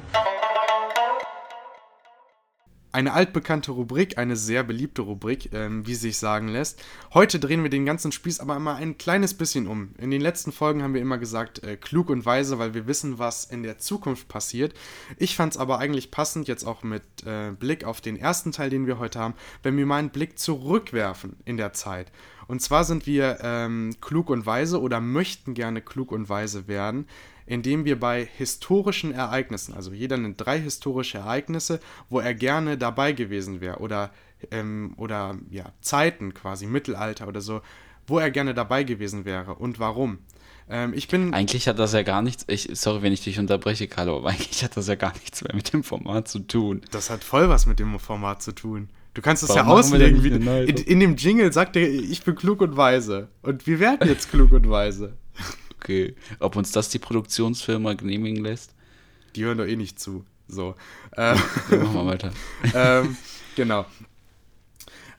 Eine altbekannte Rubrik, eine sehr beliebte Rubrik, ähm, wie sich sagen lässt. Heute drehen wir den ganzen Spieß aber immer ein kleines bisschen um. In den letzten Folgen haben wir immer gesagt, äh, klug und weise, weil wir wissen, was in der Zukunft passiert. Ich fand es aber eigentlich passend, jetzt auch mit äh, Blick auf den ersten Teil, den wir heute haben, wenn wir mal einen Blick zurückwerfen in der Zeit. Und zwar sind wir ähm, klug und weise oder möchten gerne klug und weise werden, indem wir bei historischen Ereignissen, also jeder nennt drei historische Ereignisse, wo er gerne dabei gewesen wäre oder, ähm, oder ja, Zeiten quasi, Mittelalter oder so, wo er gerne dabei gewesen wäre und warum. Ähm, ich bin eigentlich hat das ja gar nichts, ich, sorry, wenn ich dich unterbreche, Carlo, aber eigentlich hat das ja gar nichts mehr mit dem Format zu tun. Das hat voll was mit dem Format zu tun. Du kannst es ja auslegen. Wie, in, in, dem Jingle sagt er, ich bin klug und weise. Und wir werden jetzt klug und weise. Okay. Ob uns das die Produktionsfirma genehmigen lässt? Die hören doch eh nicht zu. So. Ähm, machen wir weiter. ähm, genau.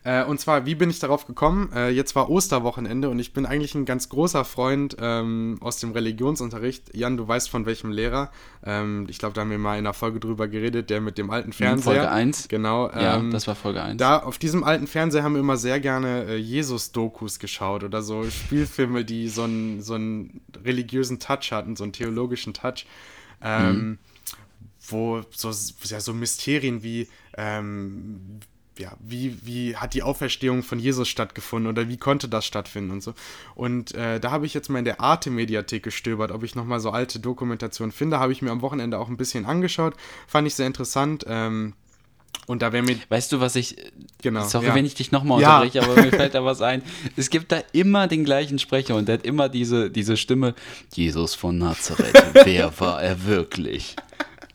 Äh, und zwar, wie bin ich darauf gekommen? Äh, jetzt war Osterwochenende und ich bin eigentlich ein ganz großer Freund ähm, aus dem Religionsunterricht. Jan, du weißt von welchem Lehrer. Ähm, ich glaube, da haben wir mal in einer Folge drüber geredet, der mit dem alten Fernseher. Folge 1. Genau. ja, ähm, das war Folge 1. Da auf diesem alten Fernseher haben wir immer sehr gerne äh, Jesus-Dokus geschaut oder so Spielfilme, die so einen so einen religiösen Touch hatten, so einen theologischen Touch. Ähm, Mhm. Wo so, ja, so Mysterien wie, ähm, ja, wie, wie hat die Auferstehung von Jesus stattgefunden oder wie konnte das stattfinden und so. Und äh, da habe ich jetzt mal in der Arte-Mediathek gestöbert, ob ich nochmal so alte Dokumentationen finde. Habe ich mir am Wochenende auch ein bisschen angeschaut. Fand ich sehr interessant. Ähm, und da wäre mir. Weißt du, was ich. Genau. Sorry, ja. wenn ich dich nochmal Ja. unterbreche, aber mir fällt da was ein. Es gibt da immer den gleichen Sprecher und der hat immer diese, diese Stimme: Jesus von Nazareth, wer war er wirklich?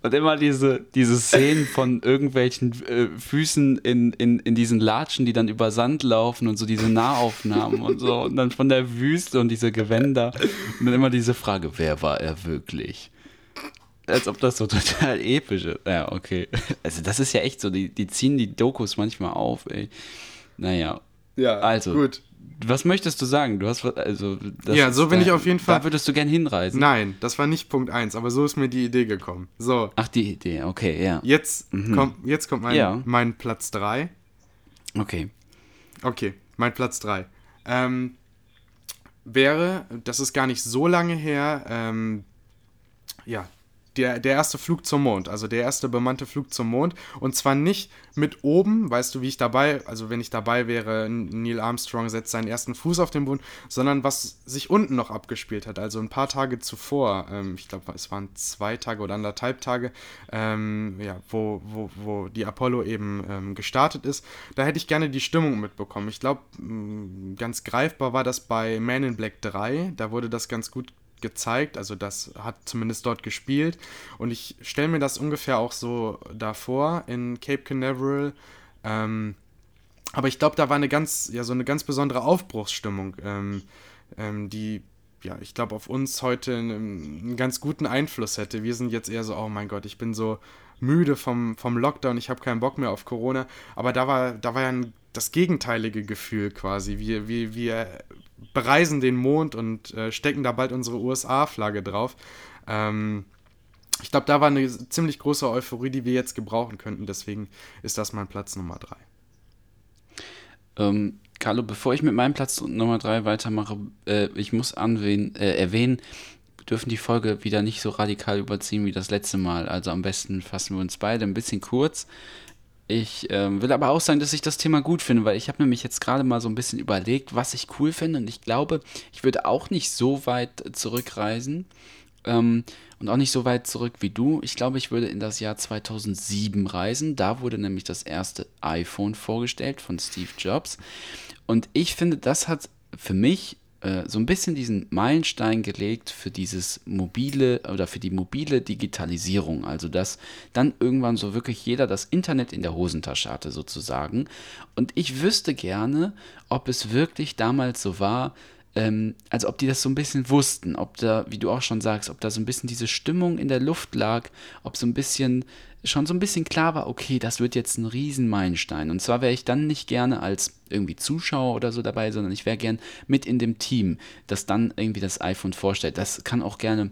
Und immer diese, diese Szenen von irgendwelchen äh, Füßen in, in, in diesen Latschen, die dann über Sand laufen und so diese Nahaufnahmen und so. Und dann von der Wüste und diese Gewänder. Und dann immer diese Frage: Wer war er wirklich? Als ob das so total episch ist. Ja, okay. Also das ist ja echt so, die, die ziehen die Dokus manchmal auf, ey. Naja. Ja, also, gut. Was möchtest du sagen? Du hast also das Ja, so bin da- ich auf jeden Fall- Da würdest du gern hinreisen. Nein, das war nicht Punkt 1, aber so ist mir die Idee gekommen. So, Ach, die Idee, okay, ja. jetzt, kommt, jetzt kommt mein, Ja. mein Platz 3. Okay. Okay, mein Platz 3. Ähm, wäre, das ist gar nicht so lange her, ähm, ja, der, der erste Flug zum Mond, also der erste bemannte Flug zum Mond. Und zwar nicht mit oben, weißt du, wie ich dabei, also wenn ich dabei wäre, Neil Armstrong setzt seinen ersten Fuß auf den Boden, sondern was sich unten noch abgespielt hat, also ein paar Tage zuvor, ähm, ich glaube, es waren zwei Tage oder anderthalb Tage, ähm, ja, wo, wo, wo die Apollo eben ähm, gestartet ist. Da hätte ich gerne die Stimmung mitbekommen. Ich glaube, ganz greifbar war das bei Man in Black 3, da wurde das ganz gut gezeigt, also das hat zumindest dort gespielt und ich stelle mir das ungefähr auch so davor in Cape Canaveral, ähm, aber ich glaube, da war eine ganz, ja, so eine ganz besondere Aufbruchsstimmung, ähm, ähm, die, ja, ich glaube, auf uns heute einen, einen ganz guten Einfluss hätte. Wir sind jetzt eher so, oh mein Gott, ich bin so müde vom, vom Lockdown, ich habe keinen Bock mehr auf Corona. Aber da war, da war ja ein, das gegenteilige Gefühl quasi. Wir, wir, wir bereisen den Mond und äh, stecken da bald unsere USA-Flagge drauf. Ähm, ich glaube, da war eine ziemlich große Euphorie, die wir jetzt gebrauchen könnten. Deswegen ist das mein Platz Nummer drei. Ähm, Carlo, bevor ich mit meinem Platz Nummer 3 weitermache, äh, ich muss anwählen, äh, erwähnen, dürfen die Folge wieder nicht so radikal überziehen wie das letzte Mal. Also am besten fassen wir uns beide ein bisschen kurz. Ich ähm, will aber auch sagen, dass ich das Thema gut finde, weil ich habe nämlich jetzt gerade mal so ein bisschen überlegt, was ich cool finde und ich glaube, ich würde auch nicht so weit zurückreisen ähm, und auch nicht so weit zurück wie du. Ich glaube, ich würde in das Jahr 2007 reisen. Da wurde nämlich das erste iPhone vorgestellt von Steve Jobs und ich finde, das hat für mich äh, so ein bisschen diesen Meilenstein gelegt für dieses mobile oder für die mobile Digitalisierung. Also, dass dann irgendwann so wirklich jeder das Internet in der Hosentasche hatte, sozusagen. Und ich wüsste gerne, ob es wirklich damals so war, ähm, als ob die das so ein bisschen wussten, ob da, wie du auch schon sagst, ob da so ein bisschen diese Stimmung in der Luft lag, ob so ein bisschen, schon so ein bisschen klar war, okay, das wird jetzt ein Riesenmeilenstein. Und zwar wäre ich dann nicht gerne als irgendwie Zuschauer oder so dabei, sondern ich wäre gern mit in dem Team, das dann irgendwie das iPhone vorstellt. Das kann auch gerne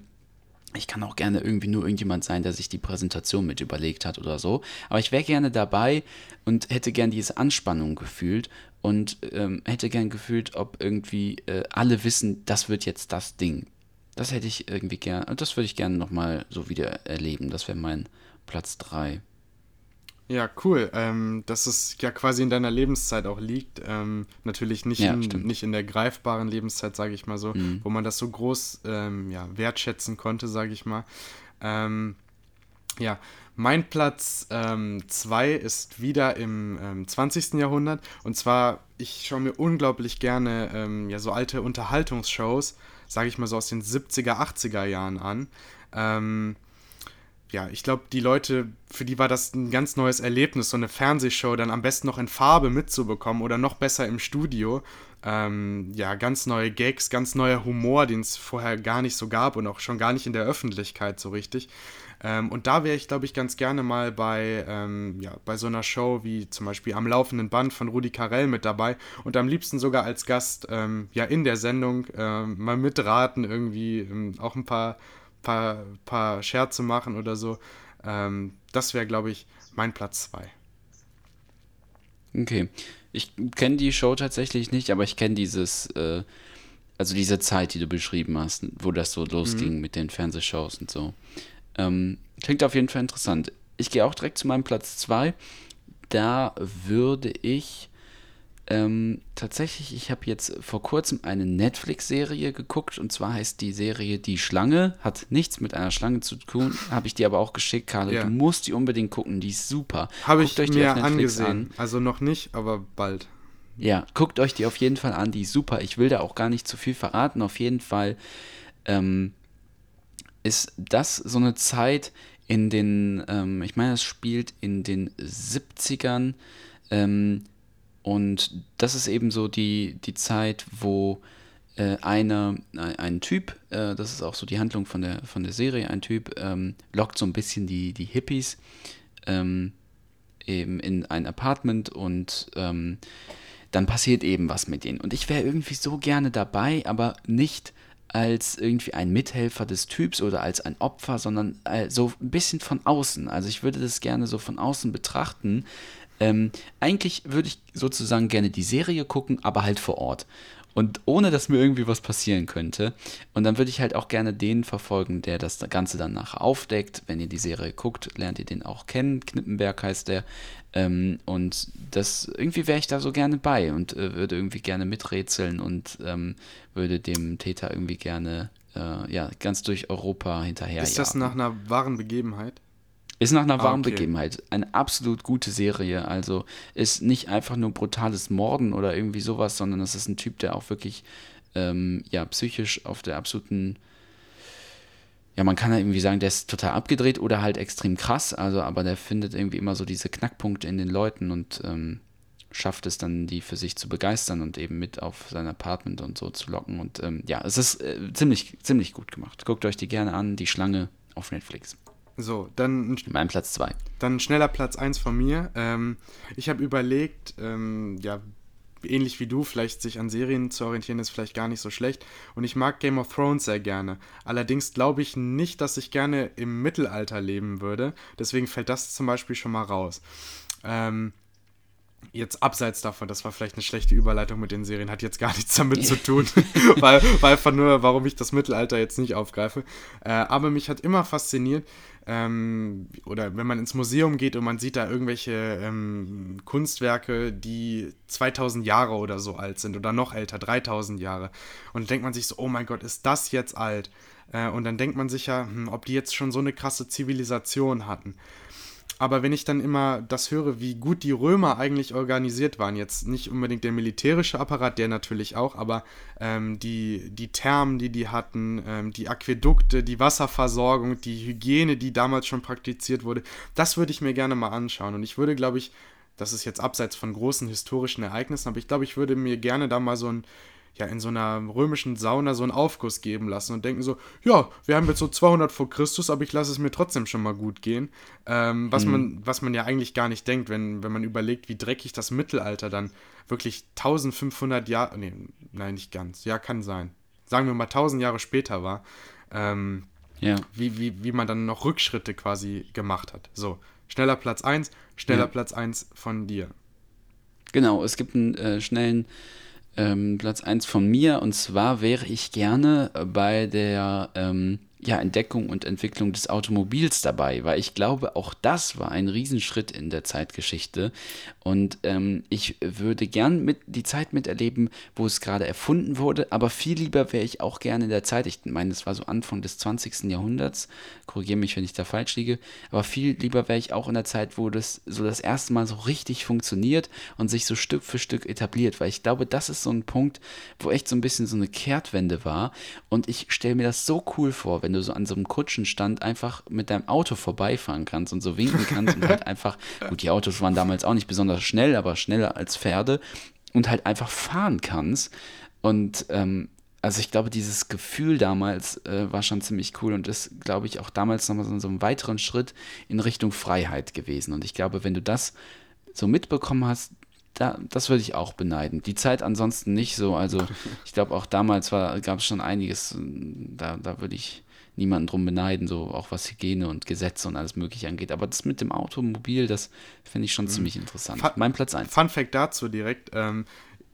ich kann auch gerne irgendwie nur irgendjemand sein, der sich die Präsentation mit überlegt hat oder so. Aber ich wäre gerne dabei und hätte gern diese Anspannung gefühlt und ähm, hätte gern gefühlt, ob irgendwie äh, alle wissen, das wird jetzt das Ding. Das hätte ich irgendwie gerne, das würde ich gerne nochmal so wieder erleben. Das wäre mein Platz 3. Ja, cool. Ähm, dass es ja quasi in deiner Lebenszeit auch liegt. Ähm, natürlich nicht, Ja, in, stimmt. nicht in der greifbaren Lebenszeit, sage ich mal so, Mhm. wo man das so groß ähm, ja, wertschätzen konnte, sage ich mal. Ähm, ja, mein Platz 2 ist wieder im ähm, 20. Jahrhundert. Und zwar, ich schaue mir unglaublich gerne ähm, ja, so alte Unterhaltungsshows, sage ich mal so aus den 70er, 80er Jahren an. Ähm, ja, ich glaube, die Leute, für die war das ein ganz neues Erlebnis, so eine Fernsehshow dann am besten noch in Farbe mitzubekommen oder noch besser im Studio. Ähm, ja, ganz neue Gags, ganz neuer Humor, den es vorher gar nicht so gab und auch schon gar nicht in der Öffentlichkeit so richtig. Ähm, und da wäre ich, glaube ich, ganz gerne mal bei, ähm, ja, bei so einer Show wie zum Beispiel am laufenden Band von Rudi Carell mit dabei und am liebsten sogar als Gast ähm, ja in der Sendung ähm, mal mitraten, irgendwie ähm, auch ein paar, paar, paar Scherze machen oder so. Ähm, das wäre, glaube ich, mein Platz 2. Okay. Ich kenne die Show tatsächlich nicht, aber ich kenne dieses, äh, also diese Zeit, die du beschrieben hast, wo das so losging mhm. mit den Fernsehshows und so. Ähm, klingt auf jeden Fall interessant. Ich gehe auch direkt zu meinem Platz 2. Da würde ich ähm, tatsächlich, ich habe jetzt vor kurzem eine Netflix-Serie geguckt und zwar heißt die Serie Die Schlange. Hat nichts mit einer Schlange zu tun, habe ich dir aber auch geschickt, Karl. Ja. Du musst die unbedingt gucken, die ist super. Habe ich euch mir angesehen. An. Also noch nicht, aber bald. Ja, guckt euch die auf jeden Fall an, die ist super. Ich will da auch gar nicht zu viel verraten. Auf jeden Fall ähm, ist das so eine Zeit in den, ähm, ich meine, es spielt in den 70ern. Ähm, und das ist eben so die, die Zeit, wo äh, eine, ein Typ, äh, das ist auch so die Handlung von der, von der Serie, ein Typ ähm, lockt so ein bisschen die, die Hippies ähm, eben in ein Apartment und ähm, dann passiert eben was mit denen. Und ich wäre irgendwie so gerne dabei, aber nicht als irgendwie ein Mithelfer des Typs oder als ein Opfer, sondern äh, so ein bisschen von außen. Also ich würde das gerne so von außen betrachten, ähm, eigentlich würde ich sozusagen gerne die Serie gucken, aber halt vor Ort. Und ohne dass mir irgendwie was passieren könnte. Und dann würde ich halt auch gerne den verfolgen, der das Ganze dann nachher aufdeckt. Wenn ihr die Serie guckt, lernt ihr den auch kennen. Knippenberg heißt der. Ähm, und das irgendwie wäre ich da so gerne bei und äh, würde irgendwie gerne miträtseln und ähm, würde dem Täter irgendwie gerne äh, ja, ganz durch Europa hinterher. Ist das nach einer wahren Begebenheit? Ist nach einer wahren ah, okay. Begebenheit. Eine absolut gute Serie. Also ist nicht einfach nur brutales Morden oder irgendwie sowas, sondern es ist ein Typ, der auch wirklich ähm, ja, psychisch auf der absoluten. Ja, man kann ja irgendwie sagen, der ist total abgedreht oder halt extrem krass. Also, aber der findet irgendwie immer so diese Knackpunkte in den Leuten und ähm, schafft es dann, die für sich zu begeistern und eben mit auf sein Apartment und so zu locken. Und ähm, ja, es ist äh, ziemlich, ziemlich gut gemacht. Guckt euch die gerne an, die Schlange auf Netflix. So, dann. Mein Platz 2. Dann schneller Platz 1 von mir. Ähm, ich habe überlegt, ähm, ja, ähnlich wie du, vielleicht sich an Serien zu orientieren, ist vielleicht gar nicht so schlecht. Und ich mag Game of Thrones sehr gerne. Allerdings glaube ich nicht, dass ich gerne im Mittelalter leben würde. Deswegen fällt das zum Beispiel schon mal raus. Ähm, jetzt abseits davon, das war vielleicht eine schlechte Überleitung mit den Serien, hat jetzt gar nichts damit zu tun, weil, weil einfach nur, warum ich das Mittelalter jetzt nicht aufgreife. Äh, aber mich hat immer fasziniert, ähm, oder wenn man ins Museum geht und man sieht da irgendwelche ähm, Kunstwerke, die 2000 Jahre oder so alt sind oder noch älter, 3000 Jahre. Und denkt man sich so, oh mein Gott, ist das jetzt alt? Äh, und dann denkt man sich ja, hm, ob die jetzt schon so eine krasse Zivilisation hatten. Aber wenn ich dann immer das höre, wie gut die Römer eigentlich organisiert waren, jetzt nicht unbedingt der militärische Apparat, der natürlich auch, aber ähm, die, die Thermen, die die hatten, ähm, die Aquädukte, die Wasserversorgung, die Hygiene, die damals schon praktiziert wurde, das würde ich mir gerne mal anschauen. Und ich würde, glaube ich, das ist jetzt abseits von großen historischen Ereignissen, aber ich glaube, ich würde mir gerne da mal so ein ja in so einer römischen Sauna so einen Aufguss geben lassen und denken so, ja, wir haben jetzt so 200 vor Christus, aber ich lasse es mir trotzdem schon mal gut gehen. Ähm, was, mhm. man, was man ja eigentlich gar nicht denkt, wenn, wenn man überlegt, wie dreckig das Mittelalter dann wirklich 1500 Jahre, nee, nein, nicht ganz, ja, kann sein. Sagen wir mal 1000 Jahre später war. Ähm, ja. wie, wie, wie man dann noch Rückschritte quasi gemacht hat. So, schneller Platz 1, schneller ja. Platz 1 von dir. Genau, es gibt einen äh, schnellen ähm, Platz 1 von mir. Und zwar wäre ich gerne bei der ähm, ja, Entdeckung und Entwicklung des Automobils dabei, weil ich glaube, auch das war ein Riesenschritt in der Zeitgeschichte. Und ähm, ich würde gern mit, die Zeit miterleben, wo es gerade erfunden wurde, aber viel lieber wäre ich auch gerne in der Zeit, ich meine, das war so Anfang des 20. Jahrhunderts, korrigiere mich, wenn ich da falsch liege, aber viel lieber wäre ich auch in der Zeit, wo das so das erste Mal so richtig funktioniert und sich so Stück für Stück etabliert, weil ich glaube, das ist so ein Punkt, wo echt so ein bisschen so eine Kehrtwende war. Und ich stelle mir das so cool vor, wenn du so an so einem Kutschenstand einfach mit deinem Auto vorbeifahren kannst und so winken kannst und halt einfach, gut, die Autos waren damals auch nicht besonders schnell, aber schneller als Pferde und halt einfach fahren kannst. Und ähm, also ich glaube, dieses Gefühl damals äh, war schon ziemlich cool und ist, glaube ich, auch damals nochmal so, so einen weiteren Schritt in Richtung Freiheit gewesen. Und ich glaube, wenn du das so mitbekommen hast, da, das würde ich auch beneiden. Die Zeit ansonsten nicht so. Also ich glaube, auch damals gab es schon einiges, da, da würde ich niemanden drum beneiden, so auch was Hygiene und Gesetze und alles mögliche angeht. Aber das mit dem Automobil, das finde ich schon mhm. ziemlich interessant. Fun, mein Platz 1. Fun Fact dazu direkt. Ähm,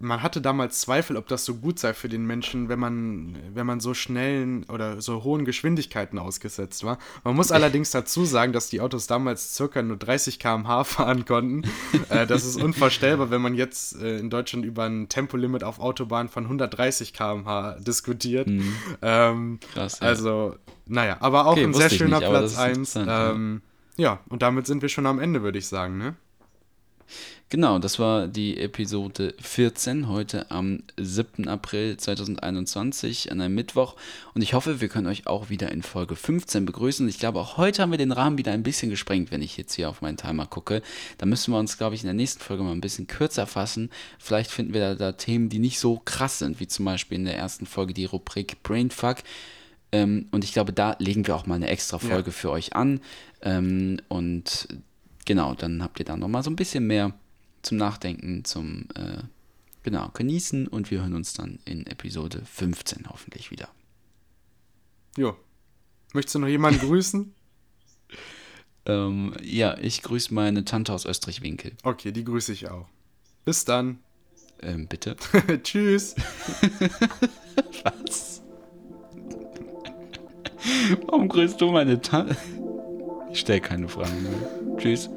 man hatte damals Zweifel, ob das so gut sei für den Menschen, wenn man, wenn man so schnellen oder so hohen Geschwindigkeiten ausgesetzt war. Man muss allerdings dazu sagen, dass die Autos damals circa nur 30 km/h fahren konnten. äh, das ist unvorstellbar, wenn man jetzt äh, in Deutschland über ein Tempolimit auf Autobahnen von 130 km/h diskutiert. Mhm. Ähm, Krass, ja. Also, naja, aber auch okay, ein sehr schöner nicht, Platz 1. Ähm, ja. ja, und damit sind wir schon am Ende, würde ich sagen, ne? Genau, das war die Episode 14, heute am 7. April 2021, an einem Mittwoch. Und ich hoffe, wir können euch auch wieder in Folge 15 begrüßen. Ich glaube, auch heute haben wir den Rahmen wieder ein bisschen gesprengt, wenn ich jetzt hier auf meinen Timer gucke. Da müssen wir uns, glaube ich, in der nächsten Folge mal ein bisschen kürzer fassen. Vielleicht finden wir da, da Themen, die nicht so krass sind, wie zum Beispiel in der ersten Folge die Rubrik Brainfuck. Ähm, und ich glaube, da legen wir auch mal eine extra Folge ja. für euch an. Ähm, und genau, dann habt ihr da nochmal so ein bisschen mehr zum Nachdenken, zum äh, genau, genießen und wir hören uns dann in Episode 15 hoffentlich wieder. Jo. Möchtest du noch jemanden grüßen? ähm, ja, ich grüße meine Tante aus Österreich-Winkel. Okay, die grüße ich auch. Bis dann. Ähm, bitte. Tschüss. Was? Warum grüßt du meine Tante? Ich stelle keine Fragen mehr. Tschüss.